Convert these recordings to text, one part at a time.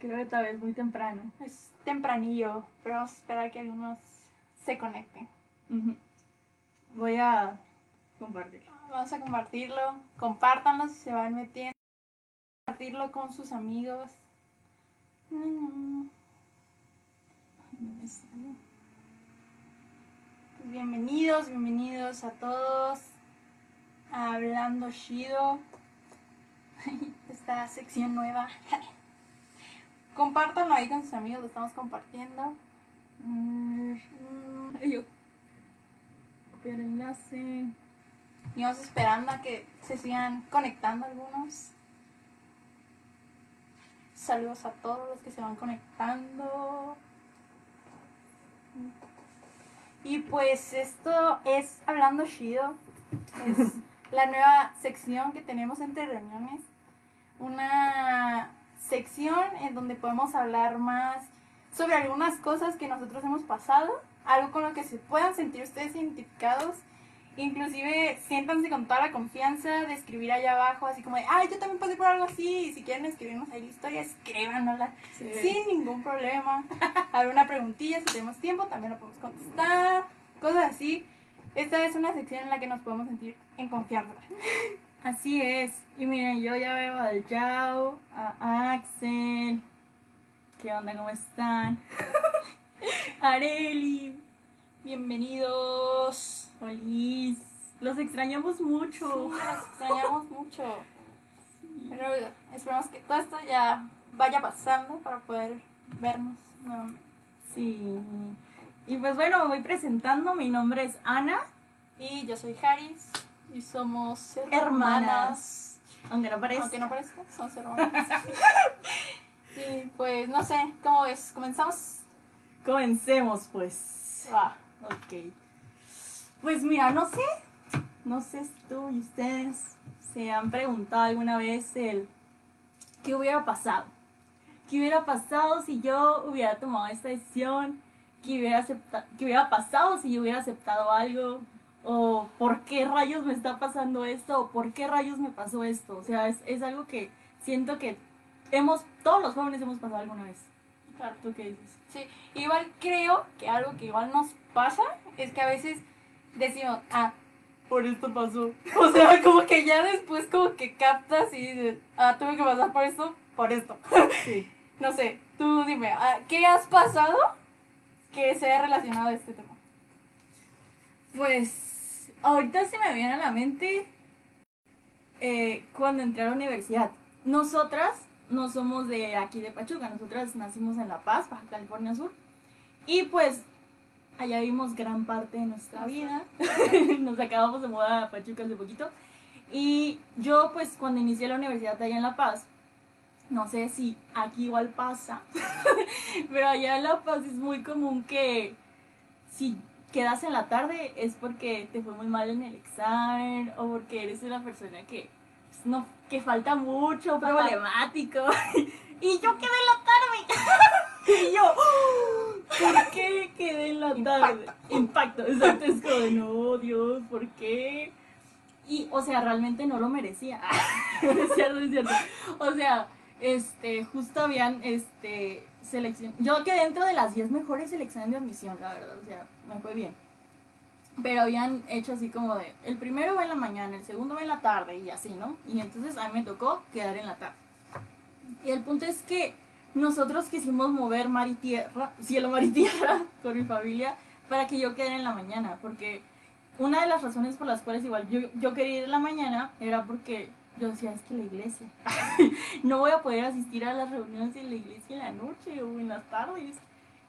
Creo que tal vez muy temprano. Es tempranillo, pero vamos a esperar que algunos se conecten. Voy a compartirlo. Vamos a compartirlo. Compártanlo si se van metiendo. Compartirlo con sus amigos. No. Pues bienvenidos, bienvenidos a todos. a Hablando Shido. Esta sección nueva. Compártanlo ahí con sus amigos, lo estamos compartiendo. Mm, ay, yo. Copiar enlace. Y vamos esperando a que se sigan conectando algunos. Saludos a todos los que se van conectando. Y pues esto es Hablando Shido. Es la nueva sección que tenemos entre reuniones. Una sección en donde podemos hablar más sobre algunas cosas que nosotros hemos pasado. Algo con lo que se puedan sentir ustedes identificados. Inclusive siéntanse con toda la confianza de escribir allá abajo, así como de, ay, yo también pasé por algo así, y si quieren escribirnos ahí la historia, escríbanosla Sí. sin ningún problema. Alguna preguntilla, si tenemos tiempo, también lo podemos contestar, cosas así. Esta es una sección en la que nos podemos sentir en confianza. Así es. Y miren, yo ya veo al Yao, a Axel. ¿Qué onda? ¿Cómo están? Areli, Bienvenidos. Olis. Los extrañamos mucho. Sí, nos extrañamos mucho. Pero esperamos que todo esto ya vaya pasando para poder vernos nuevamente. Sí. Y pues bueno, me voy presentando. Mi nombre es Ana. Y yo soy Haris y somos hermanas. Hermanas. Aunque no parezca. Aunque no parezca, somos hermanas. y pues no sé, ¿cómo ves? ¿Comenzamos? Comencemos pues. Va. Ok. Pues mira, no sé. No sé si tú y ustedes se han preguntado alguna vez el qué hubiera pasado. ¿Qué hubiera pasado si yo hubiera tomado esta decisión? ¿Qué hubiera, acepta- qué hubiera pasado si yo hubiera aceptado algo? ¿O por qué rayos me está pasando esto? ¿O por qué rayos me pasó esto? O sea, es, es algo que siento que hemos, todos los jóvenes hemos pasado alguna vez. Claro. ¿Tú qué dices? Sí, igual creo que algo que igual nos pasa es que a veces decimos, ah, por esto pasó. O sea, como que ya después como que captas y dices, ah, tuve que pasar por esto, por esto. Sí. No sé, tú dime, ah, ¿qué has pasado que sea relacionado a este tema? Pues ahorita se me viene a la mente eh, cuando entré a la universidad. Nosotras no somos de aquí de Pachuca, nosotras nacimos en La Paz, Baja California Sur. Y pues allá vimos gran parte de nuestra vida. Nos acabamos de mudar a Pachuca hace poquito. Y yo pues cuando inicié la universidad allá en La Paz, no sé si aquí igual pasa, pero allá en La Paz es muy común que si quedas en la tarde es porque te fue muy mal en el examen o porque eres una persona que pues, no que falta mucho, problemático. y yo quedé en la tarde. y yo, ¿por qué quedé en la tarde? Impacto, exacto. Es como, de, no, Dios, ¿por qué? Y, o sea, realmente no lo merecía. es cierto, es cierto. O sea, este, justo habían, este, selección. Yo quedé dentro de las 10 mejores selecciones de admisión, la verdad, o sea, me fue bien. Pero habían hecho así como de, el primero va en la mañana, el segundo va en la tarde y así, ¿no? Y entonces a mí me tocó quedar en la tarde. Y el punto es que nosotros quisimos mover mar y tierra, cielo, mar y tierra con mi familia para que yo quedara en la mañana, porque una de las razones por las cuales igual yo, yo quería ir en la mañana era porque yo decía, es que la iglesia, no voy a poder asistir a las reuniones en la iglesia en la noche o en las tardes.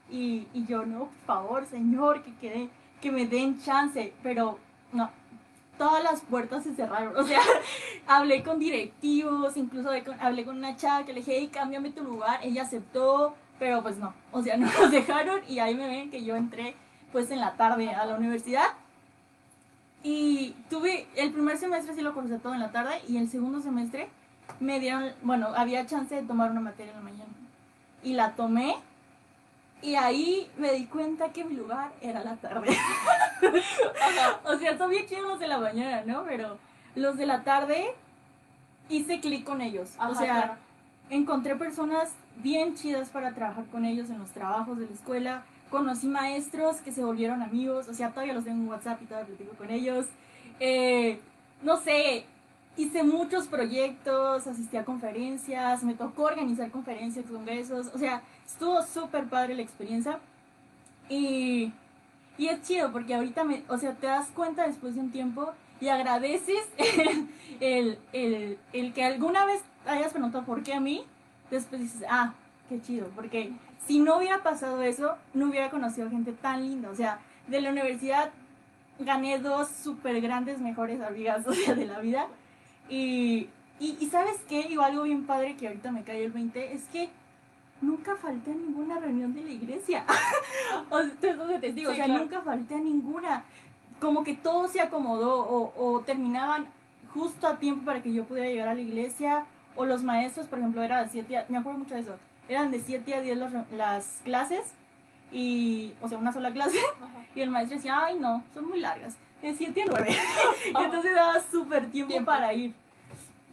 Y, yo, no, por favor, Señor, que quede, que me den chance, pero no, todas las puertas se cerraron. O sea, hablé con directivos, incluso hablé con una chava que le dije, hey, cámbiame tu lugar, ella aceptó, pero pues no, o sea, no nos dejaron y ahí me ven que yo entré pues en la tarde a la universidad. Y tuve, el primer semestre sí lo cursé todo en la tarde y el segundo semestre me dieron, bueno, había chance de tomar una materia en la mañana. Y la tomé y ahí me di cuenta que mi lugar era la tarde. o sea, todavía quiero los de la mañana, ¿no? Pero los de la tarde hice clic con ellos. o sea, claro. encontré personas bien chidas para trabajar con ellos en los trabajos de la escuela. Conocí maestros que se volvieron amigos, o sea, todavía los tengo en WhatsApp y todavía platico con ellos. Eh, no sé, hice muchos proyectos, asistí a conferencias, me tocó organizar conferencias, congresos, o sea, estuvo súper padre la experiencia. Y, y es chido porque ahorita, me, o sea, te das cuenta después de un tiempo y agradeces el, el, el, el que alguna vez hayas preguntado por qué a mí, después dices, ah, qué chido, porque si no hubiera pasado eso, no hubiera conocido gente tan linda, o sea, de la universidad gané dos súper grandes mejores amigas, o sea, de la vida. Y, y, y ¿sabes qué? Digo, algo bien padre que ahorita me cayó el 20, es que nunca falté a ninguna reunión de la iglesia. o sea, te digo, Sí, o sea, claro. nunca falté a ninguna. Como que todo se acomodó o, o terminaban justo a tiempo para que yo pudiera llegar a la iglesia. O los maestros, por ejemplo, era de 7 a... Me acuerdo mucho de eso. Eran de 7 a 10 las, las clases. Y, o sea, una sola clase. Y el maestro decía, ay no, son muy largas. De 7 a 9. y entonces daba súper tiempo, Tiempo. para ir.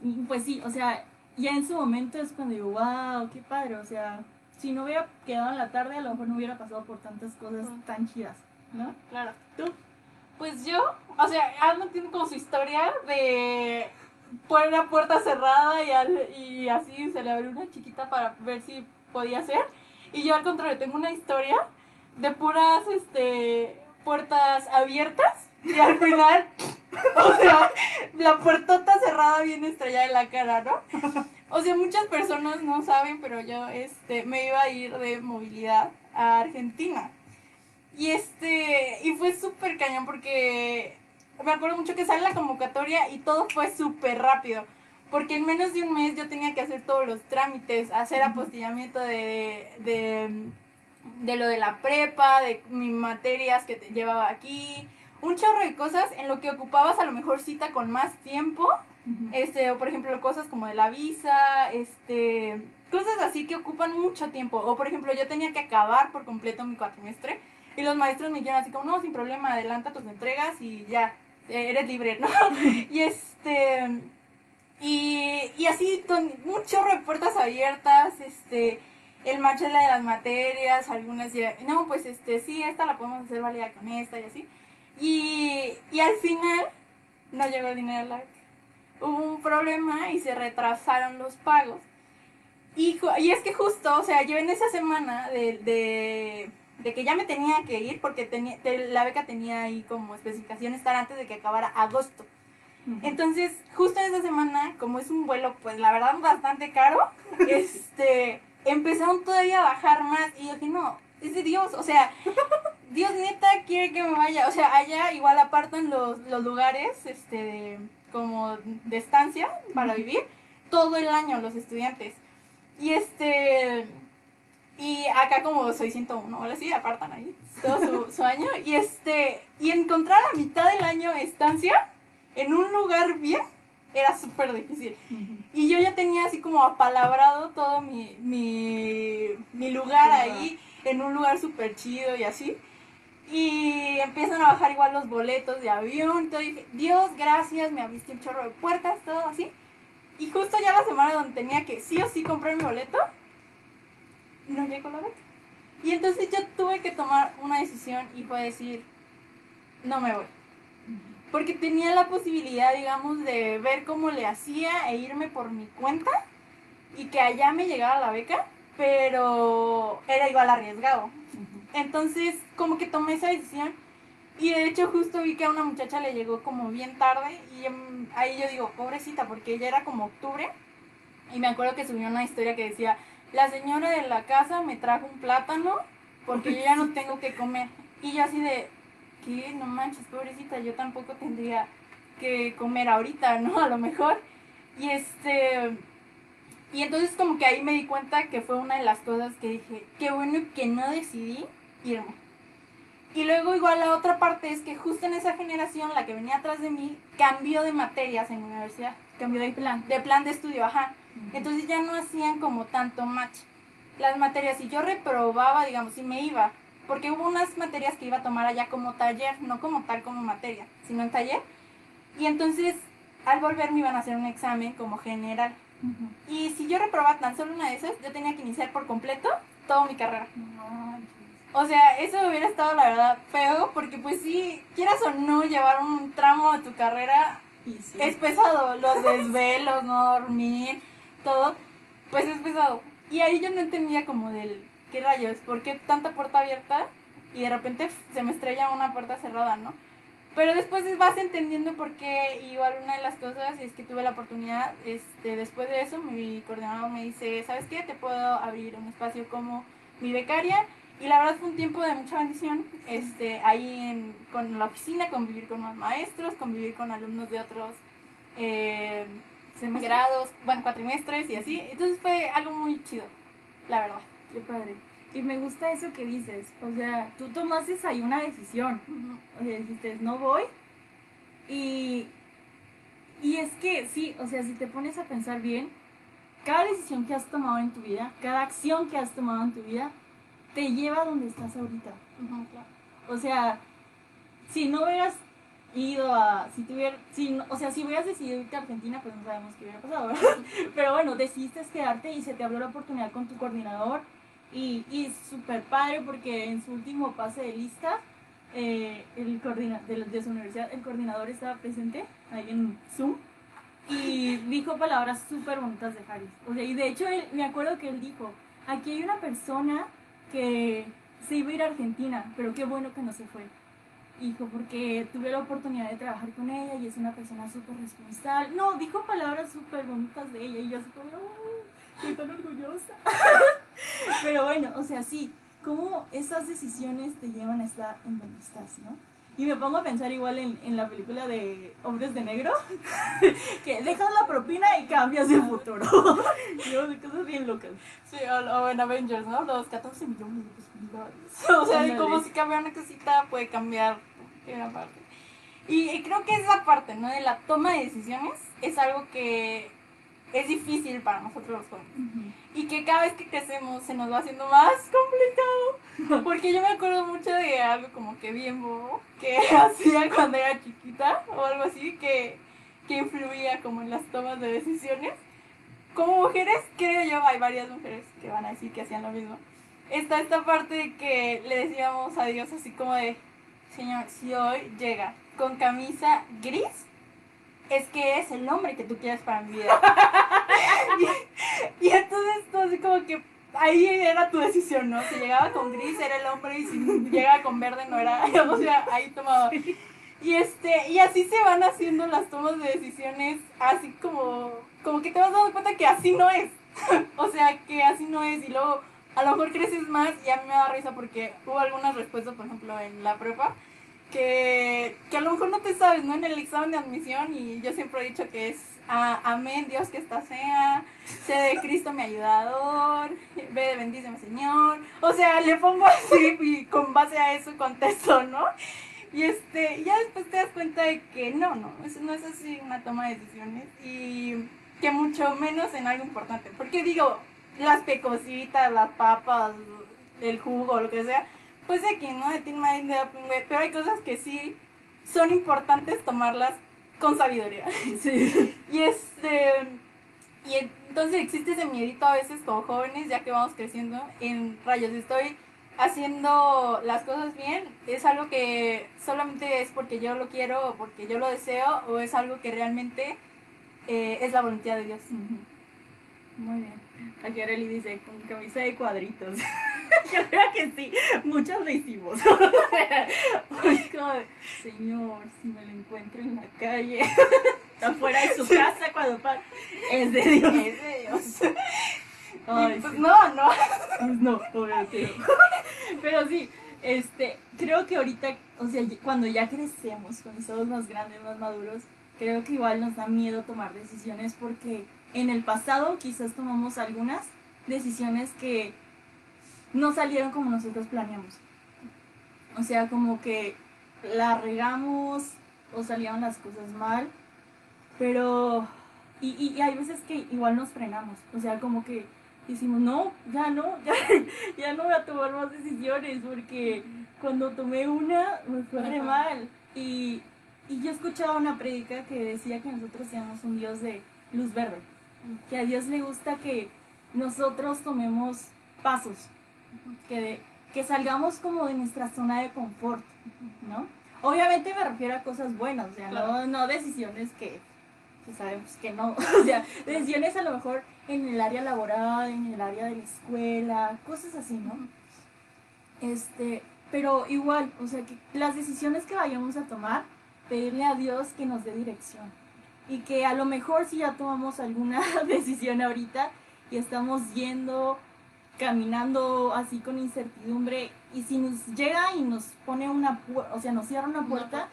Y, pues sí, o sea, ya en su momento es cuando digo, wow, qué padre. O sea, si no hubiera quedado en la tarde, a lo mejor no hubiera pasado por tantas cosas tan chidas. ¿No? Claro. ¿Tú? Pues yo, o sea, Alma tiene como su historia de poner una puerta cerrada y, al- y así se le abrió una chiquita para ver si podía ser. Y yo al contrario, tengo una historia de puras este, puertas abiertas y al final, o sea, la puertota cerrada bien estrellada en la cara, ¿no? O sea, muchas personas no saben, pero yo este, me iba a ir de movilidad a Argentina. Y este, y fue súper cañón porque me acuerdo mucho que sale la convocatoria y todo fue súper rápido. Porque en menos de un mes yo tenía que hacer todos los trámites, hacer apostillamiento de, de, de lo de la prepa, de mis materias que te llevaba aquí, un chorro de cosas en lo que ocupabas a lo mejor cita con más tiempo este, o por ejemplo, cosas como de la visa, este, cosas así que ocupan mucho tiempo. O por ejemplo, yo tenía que acabar por completo mi cuatrimestre y los maestros me dijeron así como, no, sin problema, adelanta tus entregas y ya, eres libre, ¿no? y este, y, y así, con un abiertas, este, el match de la de las materias, algunas ya, no, pues este, sí, esta la podemos hacer válida con esta y así. Y, y al final, no llegó el dinero hubo un problema y se retrasaron los pagos. Y, y es que justo, o sea, yo en esa semana de, de, de que ya me tenía que ir, porque tenía, te- la beca tenía ahí como especificación estar antes de que acabara agosto. Entonces, justo esa semana, como es un vuelo, pues la verdad bastante caro, este, empezaron todavía a bajar más y yo dije, no, es de Dios, o sea, Dios neta quiere que me vaya, o sea, allá igual apartan los, los lugares, este, de- como de estancia para vivir todo el año los estudiantes. Y este, y acá como soy 101, ahora sí, apartan ahí todo su, su año. Y este, y encontrar a mitad del año estancia en un lugar bien era súper difícil. Y yo ya tenía así como apalabrado todo mi, mi, mi lugar ahí, en un lugar súper chido y así. Y empiezan a bajar igual los boletos de avión. Y dije, Dios, gracias, me abriste un chorro de puertas, todo así. Y justo ya la semana donde tenía que sí o sí comprar mi boleto, Y entonces yo tuve que tomar una decisión y fue decir, no me voy. Porque tenía la posibilidad, digamos, de ver cómo le hacía e irme por mi cuenta y que allá me llegara la beca, pero era igual arriesgado. Entonces, como que tomé esa decisión y de hecho justo vi que a una muchacha le llegó como bien tarde y em, ahí yo digo, pobrecita, porque ella era como octubre y me acuerdo que subió una historia que decía, la señora de la casa me trajo un plátano porque yo ya no tengo que comer. Y yo así de, ¿qué? No manches, pobrecita, yo tampoco tendría que comer ahorita, ¿no? A lo mejor. Y este... Y entonces como que ahí me di cuenta que fue una de las cosas que dije, qué bueno que no decidí irme. Y luego igual la otra parte es que justo en esa generación, la que venía atrás de mí, cambió de materias en la universidad, Cambio de plan. de plan de estudio, ajá. Entonces ya no hacían como tanto match. Las materias, si yo reprobaba, digamos, si me iba, porque hubo unas materias que iba a tomar allá como taller, no como tal como materia, sino en taller. Y entonces, al volver me iban a hacer un examen como general. Y si yo reprobaba tan solo una de esas, yo tenía que iniciar por completo toda mi carrera. No, O sea, eso hubiera estado la verdad feo, porque pues sí, quieras o no llevar un tramo de tu carrera, y sí. es pesado. Los desvelos, no dormir, todo, pues es pesado. Y ahí yo no entendía como del, ¿qué rayos? ¿Por qué tanta puerta abierta? Y de repente se me estrella una puerta cerrada, ¿no? Pero después vas entendiendo por qué, igual una de las cosas es que tuve la oportunidad, este, después de eso mi coordinador me dice, ¿sabes qué? Te puedo abrir un espacio como mi becaria. Y la verdad fue un tiempo de mucha bendición, este, ahí en, con la oficina, convivir con los maestros, convivir con alumnos de otros eh, grados, bueno, cuatrimestres y así. Entonces fue algo muy chido, la verdad. Qué padre. Y me gusta eso que dices. O sea, tú tomaste ahí una decisión. O sea, dijiste, no voy. Y, y es que sí, o sea, si te pones a pensar bien, cada decisión que has tomado en tu vida, cada acción que has tomado en tu vida, te lleva a donde estás ahorita. Ujú, claro. O sea, si no hubieras ido a, si tuviera, si, o sea, si hubieras decidido irte a Argentina, pues no sabemos qué hubiera pasado, ¿verdad? Pero bueno, decidiste quedarte y se te abrió la oportunidad con tu coordinador y, y súper padre porque en su último pase de lista, eh, el coordina de, de su universidad, el coordinador estaba presente ahí en Zoom y dijo palabras súper bonitas de Harris. O sea, y de hecho él- me acuerdo que él dijo, aquí hay una persona que se iba a ir a Argentina, pero qué bueno que no se fue. Dijo, porque tuve la oportunidad de trabajar con ella y es una persona súper responsable. No, dijo palabras súper bonitas de ella y yo así como, "Ay, estoy tan orgullosa. pero bueno, o sea, sí, cómo esas decisiones te llevan a estar en donde estás, ¿no? Y me pongo a pensar igual en, en la película de Hombres de Negro, que dejas la propina y cambias el futuro. Yo, de cosas bien locas. Sí, o, o en Avengers, ¿no? Los 14 millones de posibilidades. O sea, Ándale. como si cambia una cosita, puede cambiar una parte. Y, y creo que esa parte, ¿no? De la toma de decisiones es algo que es difícil para nosotros los jóvenes. Y que cada vez que crecemos se nos va haciendo más complicado. Porque yo me acuerdo mucho de algo como que bien bobo que hacía cuando era chiquita o algo así que, que influía como en las tomas de decisiones. Como mujeres, creo yo, hay varias mujeres que van a decir que hacían lo mismo. Está esta parte de que le decíamos a Dios así como de, Señor, si hoy llega con camisa gris, es que es el hombre que tú quieres para mi vida. y, y entonces así como que ahí era tu decisión, ¿no? Si llegaba con gris era el hombre y si llegaba con verde no era, o sea, ahí tomaba. Y este, y así se van haciendo las tomas de decisiones, así como, como que te vas dando cuenta que así no es. o sea, que así no es. Y luego a lo mejor creces más y a mí me da risa porque hubo algunas respuestas, por ejemplo, en la prepa, que, que a lo mejor no te sabes, ¿no? En el examen de admisión y yo siempre he dicho que es a- amén, Dios que está sea, C de Cristo mi ayudador, B de bendíceme Señor. O sea, le pongo así y con base a eso contesto, ¿no? Y este, ya después te das cuenta de que no, no, eso no es así una toma de decisiones y que mucho menos en algo importante. Porque digo, las pecositas, las papas, el jugo, lo que sea, pues de aquí, ¿no? De Teen Mind, pero hay cosas que sí son importantes tomarlas con sabiduría. Sí. Y este. Y entonces existe ese miedito a veces como jóvenes, ya que vamos creciendo, en rayos. Estoy haciendo las cosas bien, es algo que solamente es porque yo lo quiero o porque yo lo deseo, o es algo que realmente eh, es la voluntad de Dios. Muy bien. Aquí Arely dice, con camisa de cuadritos. Yo creo que sí, muchas lo hicimos. Es como Señor, si me lo encuentro en la calle, afuera de su casa cuando pa es de Dios. Es de Dios. Ay, pues sí. no, no. Pues no, obviamente. Pero sí, este, creo que ahorita, o sea, cuando ya crecemos, cuando somos más grandes, más maduros, creo que igual nos da miedo tomar decisiones porque en el pasado quizás tomamos algunas decisiones que no salieron como nosotros planeamos. O sea, como que la regamos o salieron las cosas mal, pero... Y, y, y hay veces que igual nos frenamos, o sea, como que decimos, no, ya no, ya, ya no voy a tomar más decisiones porque cuando tomé una me fue re mal. Y, y yo escuchaba una prédica que decía que nosotros teníamos un Dios de luz verde. que a Dios le gusta que nosotros tomemos pasos, que, que salgamos como de nuestra zona de confort, ¿no? Obviamente me refiero a cosas buenas, o sea, no, Claro. no decisiones que, que sabemos que no, o sea, decisiones a lo mejor en el área laboral, en el área de la escuela, cosas así, ¿no? Este, pero igual, o sea, que las decisiones que vayamos a tomar, pedirle a Dios que nos dé dirección. Y que a lo mejor si ya tomamos alguna decisión ahorita y estamos yendo, caminando así con incertidumbre, y si nos llega y nos pone una puerta, o sea, nos cierra una puerta,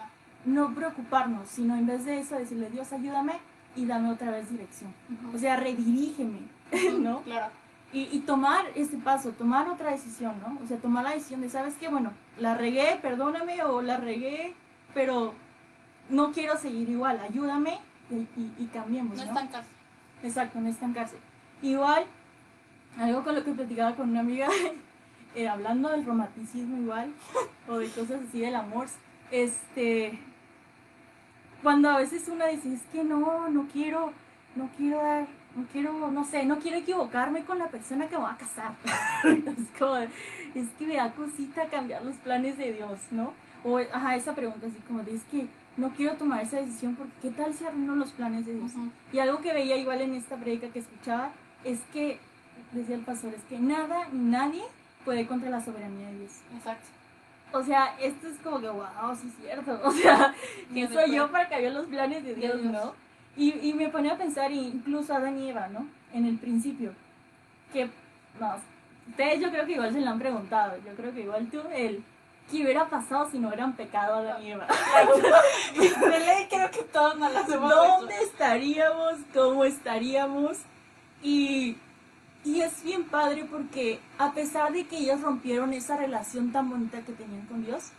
no preocuparnos, sino en vez de eso decirle, Dios, ayúdame y dame otra vez dirección. O sea, redirígeme, ¿no? Claro. Y, y tomar ese paso, tomar otra decisión, ¿no? O sea, tomar la decisión de, ¿sabes qué? Bueno, la regué, perdóname, o la regué, pero no quiero seguir igual, ayúdame y, y- y cambiemos, No ¿no? estancarse. Exacto, no estancarse. Igual, algo con lo que platicaba con una amiga, eh, hablando del romanticismo igual, o de cosas así del amor, este, cuando a veces una dice, es que no, no quiero, no quiero dar, no quiero, no sé, no quiero equivocarme con la persona que me va a casar. es como, es que me da cosita cambiar los planes de Dios, ¿no? O, ajá, esa pregunta así como de, es que no quiero tomar esa decisión porque ¿qué tal si arruino los planes de Dios? Y algo que veía igual en esta predica que escuchaba es que, decía el pastor, es que nada ni nadie puede contra la soberanía de Dios. Exacto. O sea, esto es como que, wow, sí es cierto. O sea, que soy yo para cambiar los planes de Dios, Dios. ¿no? Y, y me ponía a pensar, incluso a Adán y Eva, ¿no? En el principio. Que, no, ustedes yo creo que igual se lo han preguntado. Yo creo que igual tú, el, ¿qué hubiera pasado si no hubieran pecado Adán y Eva? De ley creo que todos nos las hemos ¿Dónde estaríamos? ¿Cómo estaríamos? Y, y es bien padre porque a pesar de que ellos rompieron esa relación tan bonita que tenían con Dios,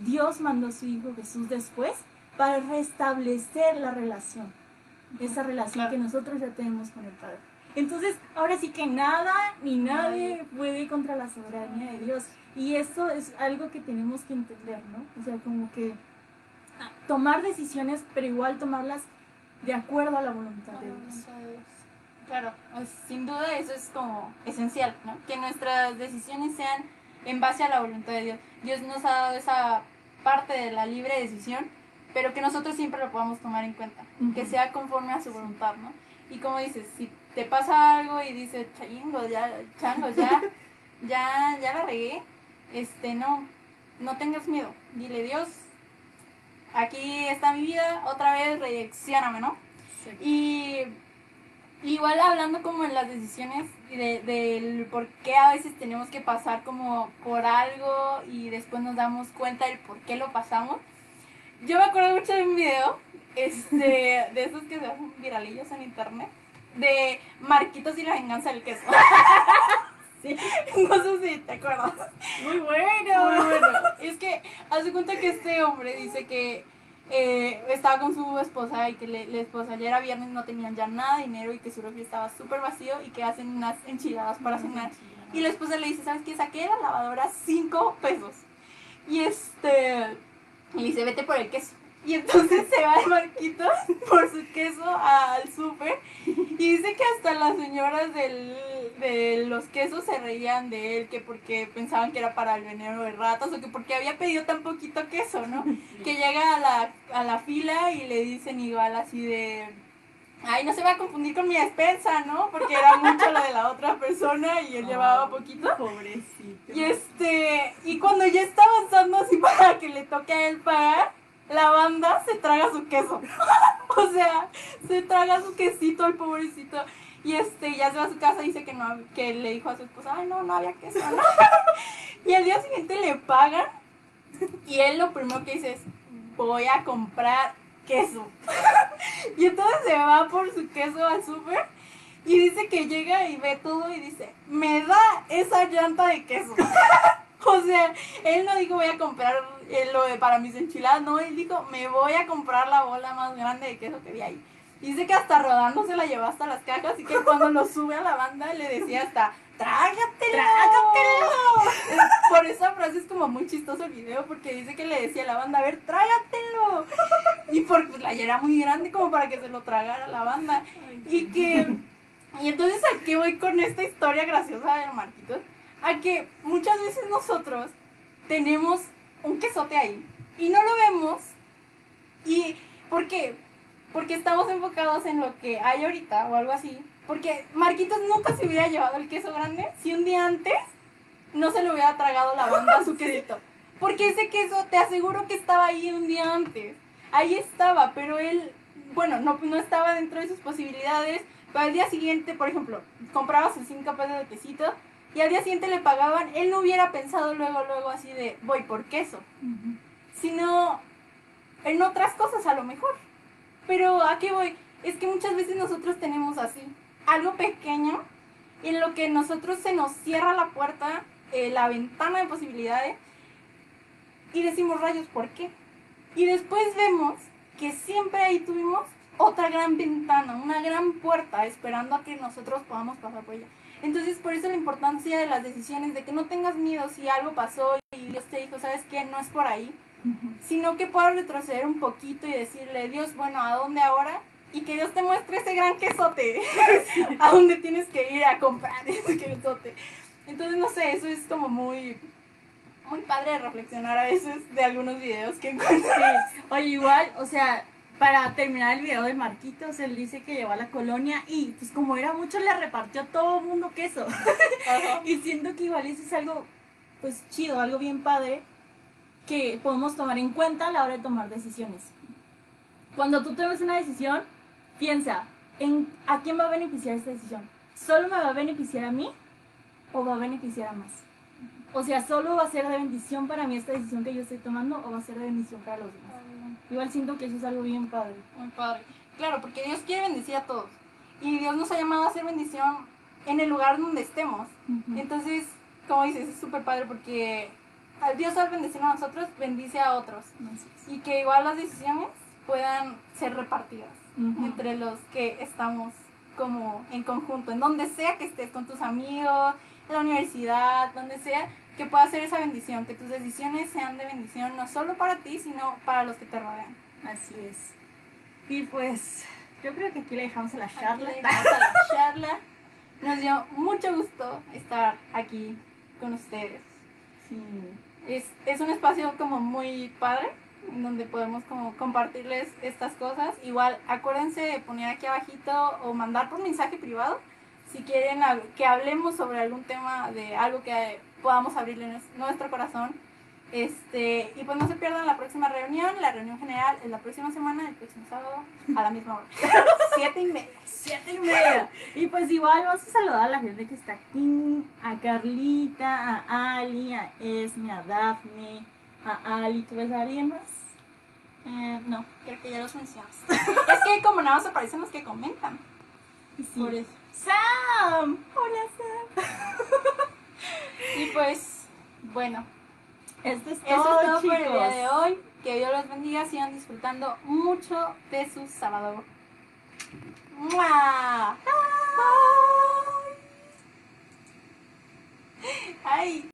Dios mandó a su Hijo Jesús después para restablecer la relación. Esa relación Claro. que nosotros ya tenemos con el Padre. Entonces, ahora sí que nada ni nadie puede contra la soberanía de Dios. Y eso es algo que tenemos que entender, ¿no? O sea, como que tomar decisiones, pero igual tomarlas de acuerdo a la voluntad de Dios. Claro, sin duda eso es como esencial, ¿no? Que nuestras decisiones sean en base a la voluntad de Dios. Dios nos ha dado esa parte de la libre decisión, pero que nosotros siempre lo podamos tomar en cuenta, Ujú. que sea conforme a su voluntad, ¿no? Y como dices, si te pasa algo y dices, chango, ya, chango, ya, ya, ya la regué, este, no, no tengas miedo. Dile, Dios, aquí está mi vida, otra vez reaccioname, ¿no? Y igual hablando como en las decisiones y de, del por qué a veces tenemos que pasar como por algo y después nos damos cuenta del por qué lo pasamos. Yo me acuerdo mucho de un video, este, de esos que se hacen viralillos en internet, de Marquitos y la venganza del queso. Sí. No sé si te acuerdas. Muy bueno. Muy bueno. Es que, hace cuenta que este hombre dice que eh, estaba con su esposa y que le- la esposa ya era viernes, no tenían ya nada de dinero y que su refri estaba súper vacío y que hacen unas enchiladas para cenar. Y la esposa le dice, ¿sabes qué? Saqué la lavadora cinco pesos. Y este, le dice, vete por el queso. Y entonces se va el Marquitos por su queso al súper y dice que hasta las señoras del, de los quesos se reían de él, que porque pensaban que era para el veneno de ratas o que porque había pedido tan poquito queso, ¿no? Que llega a la, a la fila y le dicen igual así de... Ay, no se va a confundir con mi despensa, ¿no? Porque era mucho lo de la otra persona y él llevaba poquito. Pobrecito. Y este, y cuando ya está avanzando así para que le toque a él pagar, la banda se traga su queso. o sea, se traga su quesito el pobrecito. Y este, ya se va a su casa y dice que no, que le dijo a su esposa, ay no, no había queso, ¿no? y al día siguiente le pagan. Y él lo primero que dice es, voy a comprar queso. y entonces se va por su queso al súper. Y dice que llega y ve todo y dice, me da esa llanta de queso. o sea, él no dijo voy a comprar eh, lo de para mis enchiladas, no, él dijo me voy a comprar la bola más grande de queso que vi ahí. Dice que hasta rodando se la llevó hasta las cajas y que cuando lo sube a la banda le decía hasta ¡Trágatelo! ¡Trágatelo! Por esa frase es como muy chistoso el video porque dice que le decía a la banda, a ver, trágatelo. Y porque pues, la era muy grande como para que se lo tragara la banda. Y que... Y entonces a qué voy con esta historia graciosa de Marquitos? A que muchas veces nosotros tenemos un quesote ahí y no lo vemos. ¿Y por qué? Porque estamos enfocados en lo que hay ahorita o algo así. Porque Marquitos nunca se hubiera llevado el queso grande si un día antes no se le hubiera tragado la banda a su quesito. Porque ese queso te aseguro que estaba ahí un día antes. Ahí estaba, pero él, bueno, no, no estaba dentro de sus posibilidades. Pero al día siguiente, por ejemplo, compraba sus 5 pesos de quesito y al día siguiente le pagaban, él no hubiera pensado luego, luego así de voy por queso, sino en otras cosas a lo mejor. Pero ¿a qué voy? Es que muchas veces nosotros tenemos así, algo pequeño, en lo que nosotros se nos cierra la puerta, eh, la ventana de posibilidades, y decimos rayos, ¿por qué? Y después vemos que siempre ahí tuvimos otra gran ventana, una gran puerta esperando a que nosotros podamos pasar por ella. Entonces, por eso la importancia de las decisiones, de que no tengas miedo si algo pasó y Dios te dijo, ¿sabes qué? No es por ahí, sino que puedas retroceder un poquito y decirle, Dios, bueno, ¿a dónde ahora? Y que Dios te muestre ese gran quesote, a dónde tienes que ir a comprar ese quesote. Entonces, no sé, eso es como muy, muy padre de reflexionar a veces de algunos videos que encuentro. Sí. Oye, igual, o sea, para terminar el video de Marquitos, él dice que llevó a la colonia y pues como era mucho le repartió a todo el mundo queso. Ajá. y siento que igual eso es algo pues chido, algo bien padre que podemos tomar en cuenta a la hora de tomar decisiones. Cuando tú tomes una decisión, piensa en a quién va a beneficiar esta decisión. ¿Solo me va a beneficiar a mí o va a beneficiar a más? O sea, ¿solo va a ser de bendición para mí esta decisión que yo estoy tomando o va a ser de bendición para los demás? Igual siento que eso es algo bien padre. Muy padre. Claro, porque Dios quiere bendecir a todos. Y Dios nos ha llamado a hacer bendición en el lugar donde estemos. Entonces, como dices, es súper padre porque al Dios al bendecir a nosotros, bendice a otros. Y que igual las decisiones puedan ser repartidas entre los que estamos como en conjunto, en donde sea que estés con tus amigos, en la universidad, donde sea, que pueda ser esa bendición, que tus decisiones sean de bendición no solo para ti, sino para los que te rodean. Así es. Y pues, yo creo que aquí le dejamos a la Aquí charla. le damos a la charla. Nos dio mucho gusto estar aquí con ustedes. Sí. Es, es un espacio como muy padre, en donde podemos como compartirles estas cosas. Igual, acuérdense de poner aquí abajito o mandar por mensaje privado si quieren que hablemos sobre algún tema de algo que podamos abrirle nues- nuestro corazón. Este, y pues no se pierdan la próxima reunión. La reunión general es la próxima semana, el próximo sábado, a la misma hora. Siete y media. Siete y media. Y pues igual vamos a saludar a la gente que está aquí, a Carlita, a Ali, a Esme, a Daphne, a Ali. ¿Tú ves a alguien más? Eh, no. Creo que ya los mencionas. es que como nada más aparecen los que comentan. Sí. Por eso. Sam. Hola Sam. Y pues, bueno, Esto es eso todo, es todo por el día de hoy. Que Dios los bendiga, sigan disfrutando mucho de su sábado. ¡Mua! ¡Ay! ¡Ay!